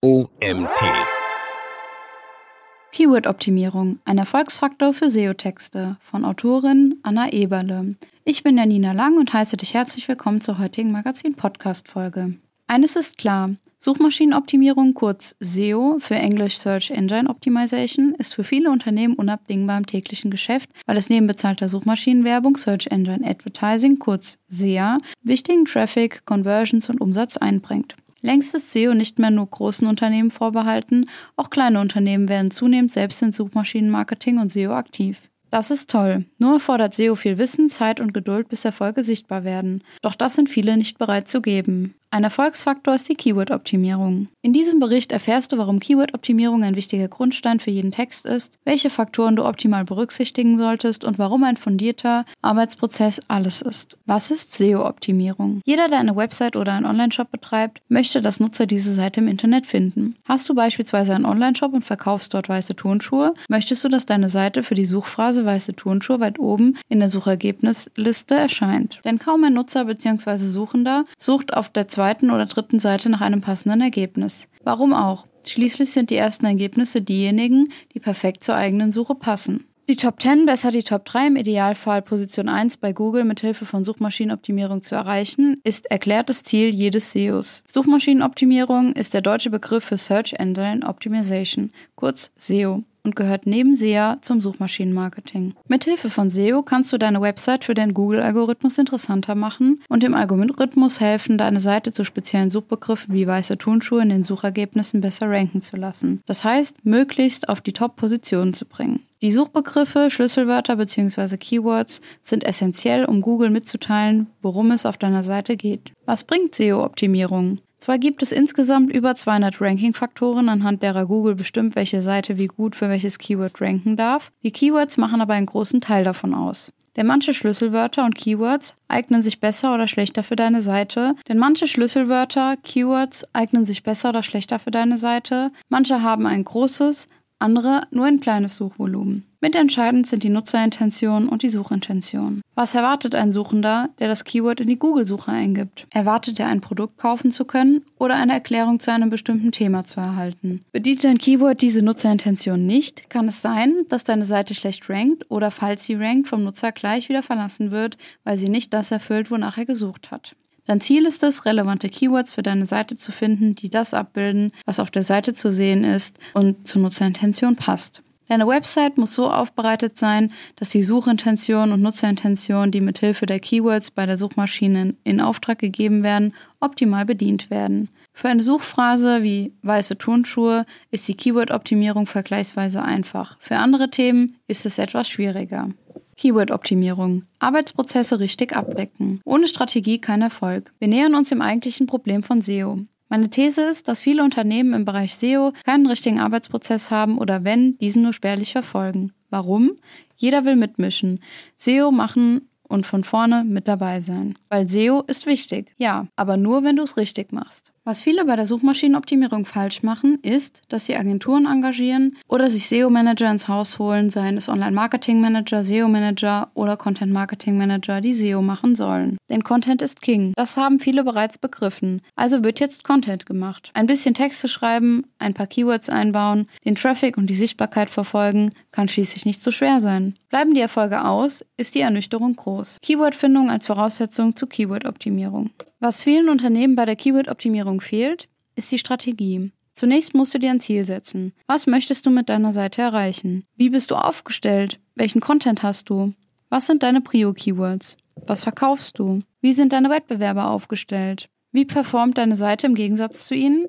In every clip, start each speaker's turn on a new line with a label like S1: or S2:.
S1: OMT.
S2: Keyword-Optimierung, ein Erfolgsfaktor für SEO-Texte von Autorin Anna Eberle. Ich bin Janina Lang und heiße dich herzlich willkommen zur heutigen Magazin-Podcast-Folge. Eines ist klar, Suchmaschinenoptimierung, kurz SEO für English Search Engine Optimization, ist für viele Unternehmen unabdingbar im täglichen Geschäft, weil es neben bezahlter Suchmaschinenwerbung, Search Engine Advertising, kurz SEA, wichtigen Traffic, Conversions und Umsatz einbringt. Längst ist SEO nicht mehr nur großen Unternehmen vorbehalten, auch kleine Unternehmen werden zunehmend selbst in Suchmaschinenmarketing und SEO aktiv. Das ist toll. Nur erfordert SEO viel Wissen, Zeit und Geduld, bis Erfolge sichtbar werden. Doch das sind viele nicht bereit zu geben. Ein Erfolgsfaktor ist die Keyword-Optimierung. In diesem Bericht erfährst du, warum Keyword-Optimierung ein wichtiger Grundstein für jeden Text ist, welche Faktoren du optimal berücksichtigen solltest und warum ein fundierter Arbeitsprozess alles ist. Was ist SEO-Optimierung? Jeder, der eine Website oder einen Online-Shop betreibt, möchte, dass Nutzer diese Seite im Internet finden. Hast du beispielsweise einen Online-Shop und verkaufst dort weiße Turnschuhe, möchtest du, dass deine Seite für die Suchphrase weiße Turnschuhe weit oben in der Suchergebnisliste erscheint. Denn kaum ein Nutzer bzw. Suchender sucht auf der zweiten oder dritten Seite nach einem passenden Ergebnis. Warum auch? Schließlich sind die ersten Ergebnisse diejenigen, die perfekt zur eigenen Suche passen. Die Top 10, besser die Top 3, im Idealfall Position 1 bei Google mit Hilfe von Suchmaschinenoptimierung zu erreichen, ist erklärtes Ziel jedes SEOs. Suchmaschinenoptimierung ist der deutsche Begriff für Search Engine Optimization, kurz SEO und gehört neben SEA zum Suchmaschinenmarketing. Mithilfe von SEO kannst du deine Website für den Google-Algorithmus interessanter machen und dem Algorithmus helfen, deine Seite zu speziellen Suchbegriffen wie weiße Turnschuhe in den Suchergebnissen besser ranken zu lassen. Das heißt, möglichst auf die Top-Positionen zu bringen. Die Suchbegriffe, Schlüsselwörter bzw. Keywords sind essentiell, um Google mitzuteilen, worum es auf deiner Seite geht. Was bringt SEO-Optimierung? Zwar gibt es insgesamt über 200 Ranking-Faktoren, anhand derer Google bestimmt, welche Seite wie gut für welches Keyword ranken darf. Die Keywords machen aber einen großen Teil davon aus. Denn manche Schlüsselwörter und Keywords eignen sich besser oder schlechter für deine Seite. Denn manche Schlüsselwörter, Keywords eignen sich besser oder schlechter für deine Seite. Manche haben ein großes, andere nur ein kleines Suchvolumen. Mitentscheidend sind die Nutzerintention und die Suchintention. Was erwartet ein Suchender, der das Keyword in die Google-Suche eingibt? Erwartet er ein Produkt kaufen zu können oder eine Erklärung zu einem bestimmten Thema zu erhalten? Bedient dein Keyword diese Nutzerintention nicht, kann es sein, dass deine Seite schlecht rankt oder falls sie rankt, vom Nutzer gleich wieder verlassen wird, weil sie nicht das erfüllt, wonach er gesucht hat. Dein Ziel ist es, relevante Keywords für deine Seite zu finden, die das abbilden, was auf der Seite zu sehen ist und zur Nutzerintention passt. Deine Website muss so aufbereitet sein, dass die Suchintention und Nutzerintention, die mithilfe der Keywords bei der Suchmaschine in Auftrag gegeben werden, optimal bedient werden. Für eine Suchphrase wie weiße Turnschuhe ist die Keyword-Optimierung vergleichsweise einfach. Für andere Themen ist es etwas schwieriger. Keyword-Optimierung. Arbeitsprozesse richtig abdecken. Ohne Strategie kein Erfolg. Wir nähern uns dem eigentlichen Problem von SEO. Meine These ist, dass viele Unternehmen im Bereich SEO keinen richtigen Arbeitsprozess haben oder wenn, diesen nur spärlich verfolgen. Warum? Jeder will mitmischen. SEO machen und von vorne mit dabei sein. Weil SEO ist wichtig, ja, aber nur, wenn du es richtig machst. Was viele bei der Suchmaschinenoptimierung falsch machen, ist, dass sie Agenturen engagieren oder sich SEO-Manager ins Haus holen, seien es Online-Marketing-Manager, SEO-Manager oder Content-Marketing-Manager, die SEO machen sollen. Denn Content ist King. Das haben viele bereits begriffen. Also wird jetzt Content gemacht. Ein bisschen Texte schreiben, ein paar Keywords einbauen, den Traffic und die Sichtbarkeit verfolgen, kann schließlich nicht so schwer sein. Bleiben die Erfolge aus, ist die Ernüchterung groß. Keywordfindung als Voraussetzung zu Keyword-Optimierung. Was vielen Unternehmen bei der Keyword-Optimierung fehlt, ist die Strategie. Zunächst musst du dir ein Ziel setzen. Was möchtest du mit deiner Seite erreichen? Wie bist du aufgestellt? Welchen Content hast du? Was sind deine Prio-Keywords? Was verkaufst du? Wie sind deine Wettbewerber aufgestellt? Wie performt deine Seite im Gegensatz zu ihnen?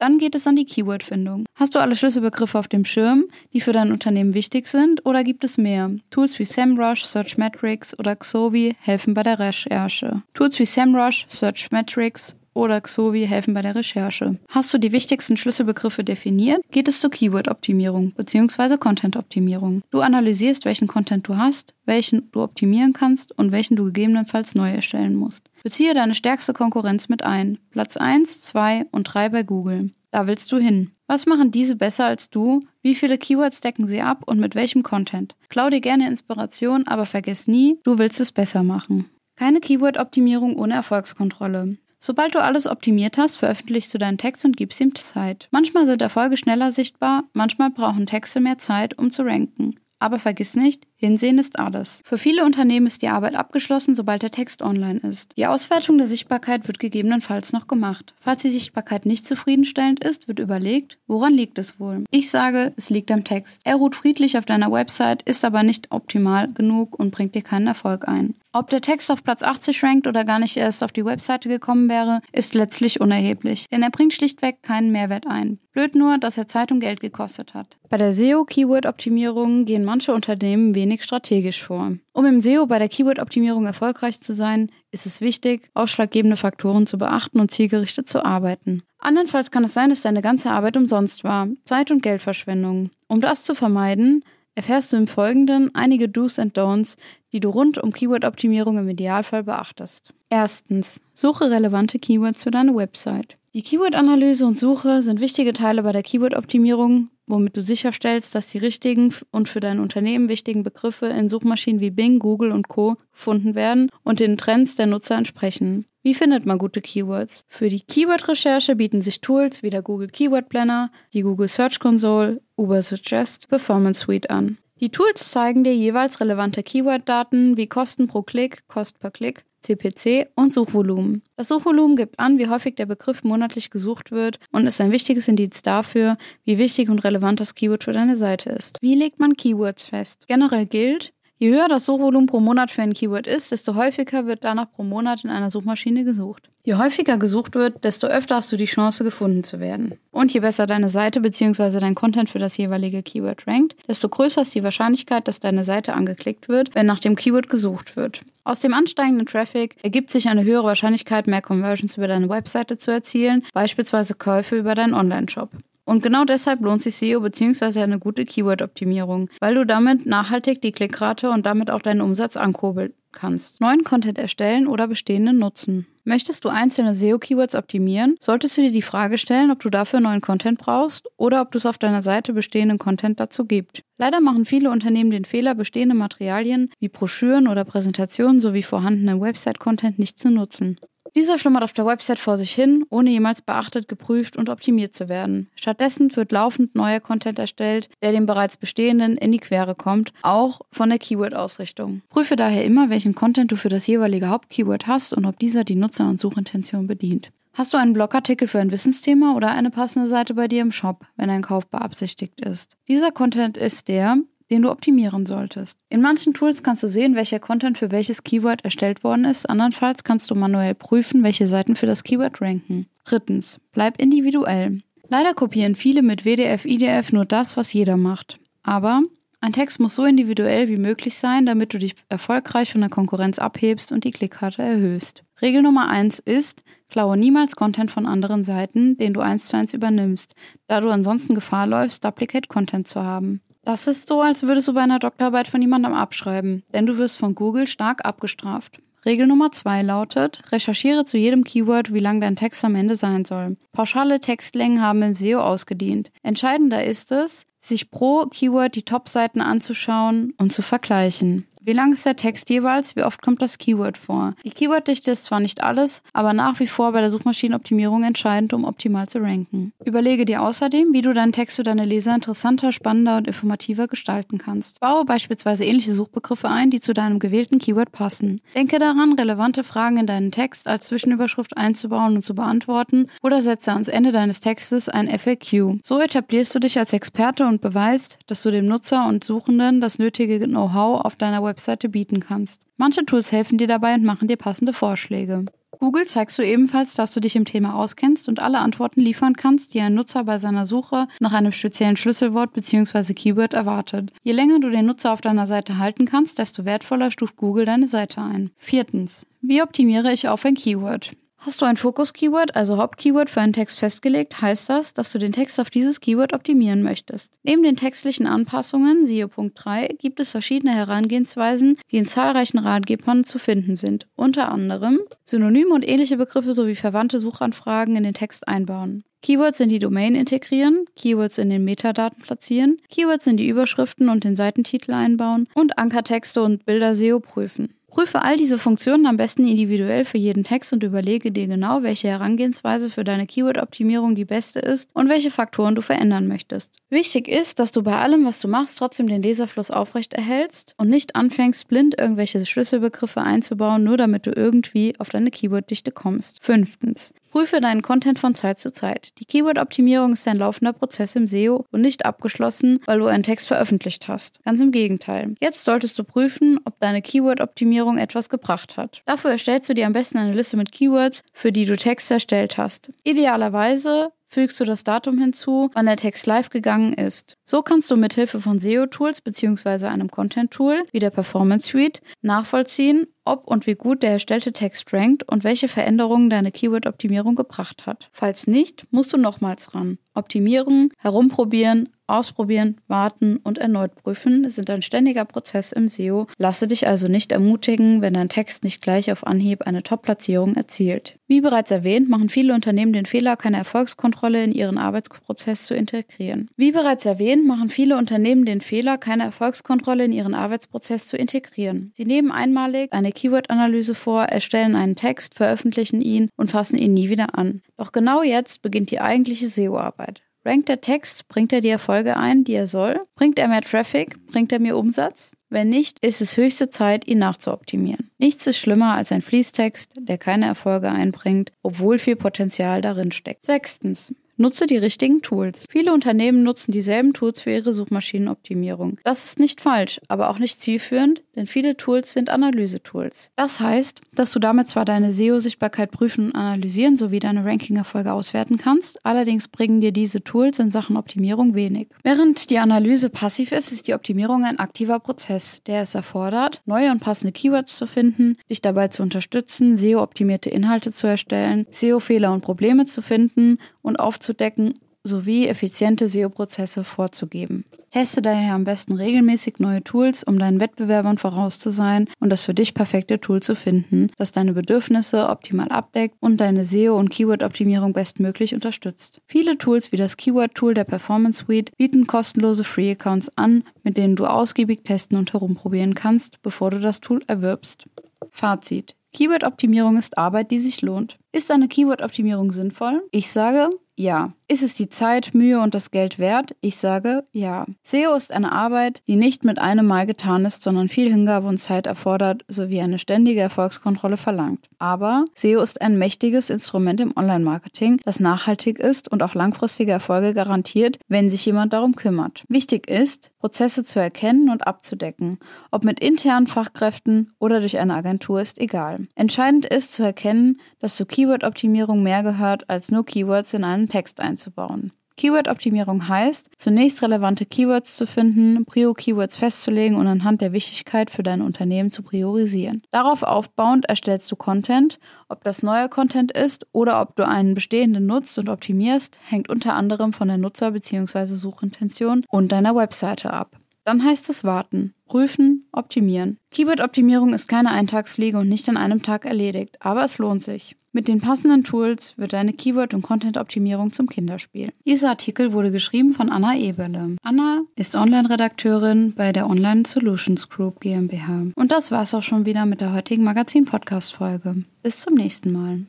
S2: Dann geht es an die Keyword-Findung. Hast du alle Schlüsselbegriffe auf dem Schirm, die für dein Unternehmen wichtig sind, oder gibt es mehr? Tools wie SEMrush, Searchmetrics oder Xovi helfen bei der Recherche. Tools wie SEMrush, Searchmetrics oder Xovi helfen bei der Recherche. Hast du die wichtigsten Schlüsselbegriffe definiert, geht es zur Keyword-Optimierung bzw. Content-Optimierung. Du analysierst, welchen Content du hast, welchen du optimieren kannst und welchen du gegebenenfalls neu erstellen musst. Beziehe deine stärkste Konkurrenz mit ein. Platz 1, 2 und 3 bei Google. Da willst du hin. Was machen diese besser als du? Wie viele Keywords decken sie ab und mit welchem Content? Klau dir gerne Inspiration, aber vergiss nie, du willst es besser machen. Keine Keyword-Optimierung ohne Erfolgskontrolle. Sobald du alles optimiert hast, veröffentlichst du deinen Text und gibst ihm Zeit. Manchmal sind Erfolge schneller sichtbar, manchmal brauchen Texte mehr Zeit, um zu ranken. Aber vergiss nicht, Hinsehen ist alles. Für viele Unternehmen ist die Arbeit abgeschlossen, sobald der Text online ist. Die Auswertung der Sichtbarkeit wird gegebenenfalls noch gemacht. Falls die Sichtbarkeit nicht zufriedenstellend ist, wird überlegt, woran liegt es wohl? Ich sage, es liegt am Text. Er ruht friedlich auf deiner Website, ist aber nicht optimal genug und bringt dir keinen Erfolg ein. Ob der Text auf Platz 80 rankt oder gar nicht erst auf die Webseite gekommen wäre, ist letztlich unerheblich, denn er bringt schlichtweg keinen Mehrwert ein. Blöd nur, dass er Zeit und Geld gekostet hat. Bei der SEO-Keyword-Optimierung gehen manche Unternehmen wenig strategisch vor. Um im SEO bei der Keyword-Optimierung erfolgreich zu sein, ist es wichtig, ausschlaggebende Faktoren zu beachten und zielgerichtet zu arbeiten. Andernfalls kann es sein, dass deine ganze Arbeit umsonst war, Zeit- und Geldverschwendung. Um das zu vermeiden, erfährst du im Folgenden einige Do's and Don'ts, die du rund um Keyword-Optimierung im Idealfall beachtest. Erstens, suche relevante Keywords für deine Website. Die Keyword-Analyse und Suche sind wichtige Teile bei der Keyword-Optimierung, womit du sicherstellst, dass die richtigen und für dein Unternehmen wichtigen Begriffe in Suchmaschinen wie Bing, Google und Co. gefunden werden und den Trends der Nutzer entsprechen. Wie findet man gute Keywords? Für die Keyword-Recherche bieten sich Tools wie der Google Keyword Planner, die Google Search Console, Uber Suggest, Performance Suite an. Die Tools zeigen dir jeweils relevante Keyword-Daten wie Kosten pro Klick, Kost per Klick, CPC und Suchvolumen. Das Suchvolumen gibt an, wie häufig der Begriff monatlich gesucht wird und ist ein wichtiges Indiz dafür, wie wichtig und relevant das Keyword für deine Seite ist. Wie legt man Keywords fest? Generell gilt, Je höher das Suchvolumen pro Monat für ein Keyword ist, desto häufiger wird danach pro Monat in einer Suchmaschine gesucht. Je häufiger gesucht wird, desto öfter hast du die Chance, gefunden zu werden. Und je besser deine Seite bzw. dein Content für das jeweilige Keyword rankt, desto größer ist die Wahrscheinlichkeit, dass deine Seite angeklickt wird, wenn nach dem Keyword gesucht wird. Aus dem ansteigenden Traffic ergibt sich eine höhere Wahrscheinlichkeit, mehr Conversions über deine Webseite zu erzielen, beispielsweise Käufe über deinen Online-Shop. Und genau deshalb lohnt sich SEO bzw. eine gute Keyword-Optimierung, weil du damit nachhaltig die Klickrate und damit auch deinen Umsatz ankurbeln kannst. Neuen Content erstellen oder bestehenden nutzen. Möchtest du einzelne SEO-Keywords optimieren, solltest du dir die Frage stellen, ob du dafür neuen Content brauchst oder ob es auf deiner Seite bestehenden Content dazu gibt. Leider machen viele Unternehmen den Fehler, bestehende Materialien wie Broschüren oder Präsentationen sowie vorhandenen Website-Content nicht zu nutzen. Dieser schlummert auf der Website vor sich hin, ohne jemals beachtet, geprüft und optimiert zu werden. Stattdessen wird laufend neuer Content erstellt, der dem bereits bestehenden in die Quere kommt, auch von der Keyword-Ausrichtung. Prüfe daher immer, welchen Content du für das jeweilige Hauptkeyword hast und ob dieser die Nutzer- und Suchintention bedient. Hast du einen Blogartikel für ein Wissensthema oder eine passende Seite bei dir im Shop, wenn ein Kauf beabsichtigt ist? Dieser Content ist der, den du optimieren solltest. In manchen Tools kannst du sehen, welcher Content für welches Keyword erstellt worden ist. Andernfalls kannst du manuell prüfen, welche Seiten für das Keyword ranken. Drittens, bleib individuell. Leider kopieren viele mit WDF, IDF nur das, was jeder macht. Aber ein Text muss so individuell wie möglich sein, damit du dich erfolgreich von der Konkurrenz abhebst und die Klickrate erhöhst. Regel Nummer eins ist, klaue niemals Content von anderen Seiten, den du eins zu eins übernimmst, da du ansonsten Gefahr läufst, Duplicate Content zu haben. Das ist so, als würdest du bei einer Doktorarbeit von jemandem abschreiben, denn du wirst von Google stark abgestraft. Regel Nummer zwei lautet, recherchiere zu jedem Keyword, wie lang dein Text am Ende sein soll. Pauschale Textlängen haben im SEO ausgedient. Entscheidender ist es, sich pro Keyword die Top-Seiten anzuschauen und zu vergleichen. Wie lang ist der Text jeweils? Wie oft kommt das Keyword vor? Die Keyworddichte ist zwar nicht alles, aber nach wie vor bei der Suchmaschinenoptimierung entscheidend, um optimal zu ranken. Überlege dir außerdem, wie du deinen Text für deine Leser interessanter, spannender und informativer gestalten kannst. Baue beispielsweise ähnliche Suchbegriffe ein, die zu deinem gewählten Keyword passen. Denke daran, relevante Fragen in deinen Text als Zwischenüberschrift einzubauen und zu beantworten oder setze ans Ende deines Textes ein FAQ. So etablierst du dich als Experte und beweist, dass du dem Nutzer und Suchenden das nötige Know-how auf deiner Website Webseite bieten kannst. Manche Tools helfen dir dabei und machen dir passende Vorschläge. Google zeigst du ebenfalls, dass du dich im Thema auskennst und alle Antworten liefern kannst, die ein Nutzer bei seiner Suche nach einem speziellen Schlüsselwort bzw. Keyword erwartet. Je länger du den Nutzer auf deiner Seite halten kannst, desto wertvoller stuft Google deine Seite ein. Viertens. Wie optimiere ich auf ein Keyword? Hast du ein Fokus-Keyword, also Hauptkeyword für einen Text festgelegt, heißt das, dass du den Text auf dieses Keyword optimieren möchtest. Neben den textlichen Anpassungen, siehe Punkt 3, gibt es verschiedene Herangehensweisen, die in zahlreichen Ratgebern zu finden sind. Unter anderem Synonyme und ähnliche Begriffe sowie verwandte Suchanfragen in den Text einbauen. Keywords in die Domain integrieren, Keywords in den Metadaten platzieren, Keywords in die Überschriften und den Seitentitel einbauen und Ankertexte und Bilder SEO prüfen. Prüfe all diese Funktionen am besten individuell für jeden Text und überlege dir genau, welche Herangehensweise für deine Keyword-Optimierung die beste ist und welche Faktoren du verändern möchtest. Wichtig ist, dass du bei allem, was du machst, trotzdem den Leserfluss aufrecht erhältst und nicht anfängst, blind irgendwelche Schlüsselbegriffe einzubauen, nur damit du irgendwie auf deine Keyword-Dichte kommst. Fünftens. Prüfe deinen Content von Zeit zu Zeit. Die Keyword-Optimierung ist ein laufender Prozess im SEO und nicht abgeschlossen, weil du einen Text veröffentlicht hast. Ganz im Gegenteil. Jetzt solltest du prüfen, ob deine Keyword-Optimierung etwas gebracht hat. Dafür erstellst du dir am besten eine Liste mit Keywords, für die du Texte erstellt hast. Idealerweise fügst du das Datum hinzu, wann der Text live gegangen ist. So kannst du mithilfe von SEO-Tools bzw. einem Content-Tool wie der Performance Suite nachvollziehen, ob und wie gut der erstellte Text rankt und welche Veränderungen deine Keyword-Optimierung gebracht hat. Falls nicht, musst du nochmals ran. Optimierung, herumprobieren, Ausprobieren, warten und erneut prüfen sind ein ständiger Prozess im SEO. Lasse dich also nicht ermutigen, wenn dein Text nicht gleich auf Anhieb eine Top-Platzierung erzielt. Wie bereits erwähnt, machen viele Unternehmen den Fehler, keine Erfolgskontrolle in ihren Arbeitsprozess zu integrieren. Wie bereits erwähnt, machen viele Unternehmen den Fehler, keine Erfolgskontrolle in ihren Arbeitsprozess zu integrieren. Sie nehmen einmalig eine Keyword-Analyse vor, erstellen einen Text, veröffentlichen ihn und fassen ihn nie wieder an. Doch genau jetzt beginnt die eigentliche SEO-Arbeit. Rankt der Text, bringt er die Erfolge ein, die er soll? Bringt er mehr Traffic? Bringt er mir Umsatz? Wenn nicht, ist es höchste Zeit, ihn nachzuoptimieren. Nichts ist schlimmer als ein Fließtext, der keine Erfolge einbringt, obwohl viel Potenzial darin steckt. Sechstens. Nutze die richtigen Tools. Viele Unternehmen nutzen dieselben Tools für ihre Suchmaschinenoptimierung. Das ist nicht falsch, aber auch nicht zielführend, denn viele Tools sind Analyse-Tools. Das heißt, dass du damit zwar deine SEO-Sichtbarkeit prüfen und analysieren sowie deine Ranking-Erfolge auswerten kannst, allerdings bringen dir diese Tools in Sachen Optimierung wenig. Während die Analyse passiv ist, ist die Optimierung ein aktiver Prozess, der es erfordert, neue und passende Keywords zu finden, dich dabei zu unterstützen, SEO-optimierte Inhalte zu erstellen, SEO-Fehler und Probleme zu finden und aufzudecken sowie effiziente SEO-Prozesse vorzugeben. Teste daher am besten regelmäßig neue Tools, um deinen Wettbewerbern voraus zu sein und das für dich perfekte Tool zu finden, das deine Bedürfnisse optimal abdeckt und deine SEO- und Keyword-Optimierung bestmöglich unterstützt. Viele Tools wie das Keyword-Tool der Performance Suite bieten kostenlose Free-Accounts an, mit denen du ausgiebig testen und herumprobieren kannst, bevor du das Tool erwirbst. Fazit. Keyword-Optimierung ist Arbeit, die sich lohnt. Ist eine Keyword-Optimierung sinnvoll? Ich sage, ja. Ist es die Zeit, Mühe und das Geld wert? Ich sage ja. SEO ist eine Arbeit, die nicht mit einem Mal getan ist, sondern viel Hingabe und Zeit erfordert sowie eine ständige Erfolgskontrolle verlangt. Aber SEO ist ein mächtiges Instrument im Online-Marketing, das nachhaltig ist und auch langfristige Erfolge garantiert, wenn sich jemand darum kümmert. Wichtig ist, Prozesse zu erkennen und abzudecken. Ob mit internen Fachkräften oder durch eine Agentur ist egal. Entscheidend ist zu erkennen, dass zu Keyword-Optimierung mehr gehört, als nur Keywords in einen Text einzubauen. Keyword-Optimierung heißt, zunächst relevante Keywords zu finden, Prio-Keywords festzulegen und anhand der Wichtigkeit für dein Unternehmen zu priorisieren. Darauf aufbauend erstellst du Content. Ob das neuer Content ist oder ob du einen bestehenden nutzt und optimierst, hängt unter anderem von der Nutzer- bzw. Suchintention und deiner Webseite ab. Dann heißt es warten, prüfen, optimieren. Keyword-Optimierung ist keine Eintagsfliege und nicht an einem Tag erledigt, aber es lohnt sich. Mit den passenden Tools wird deine Keyword- und Content-Optimierung zum Kinderspiel. Dieser Artikel wurde geschrieben von Anna Eberle. Anna ist Online-Redakteurin bei der Online Solutions Group GmbH. Und das war's auch schon wieder mit der heutigen Magazin-Podcast-Folge. Bis zum nächsten Mal.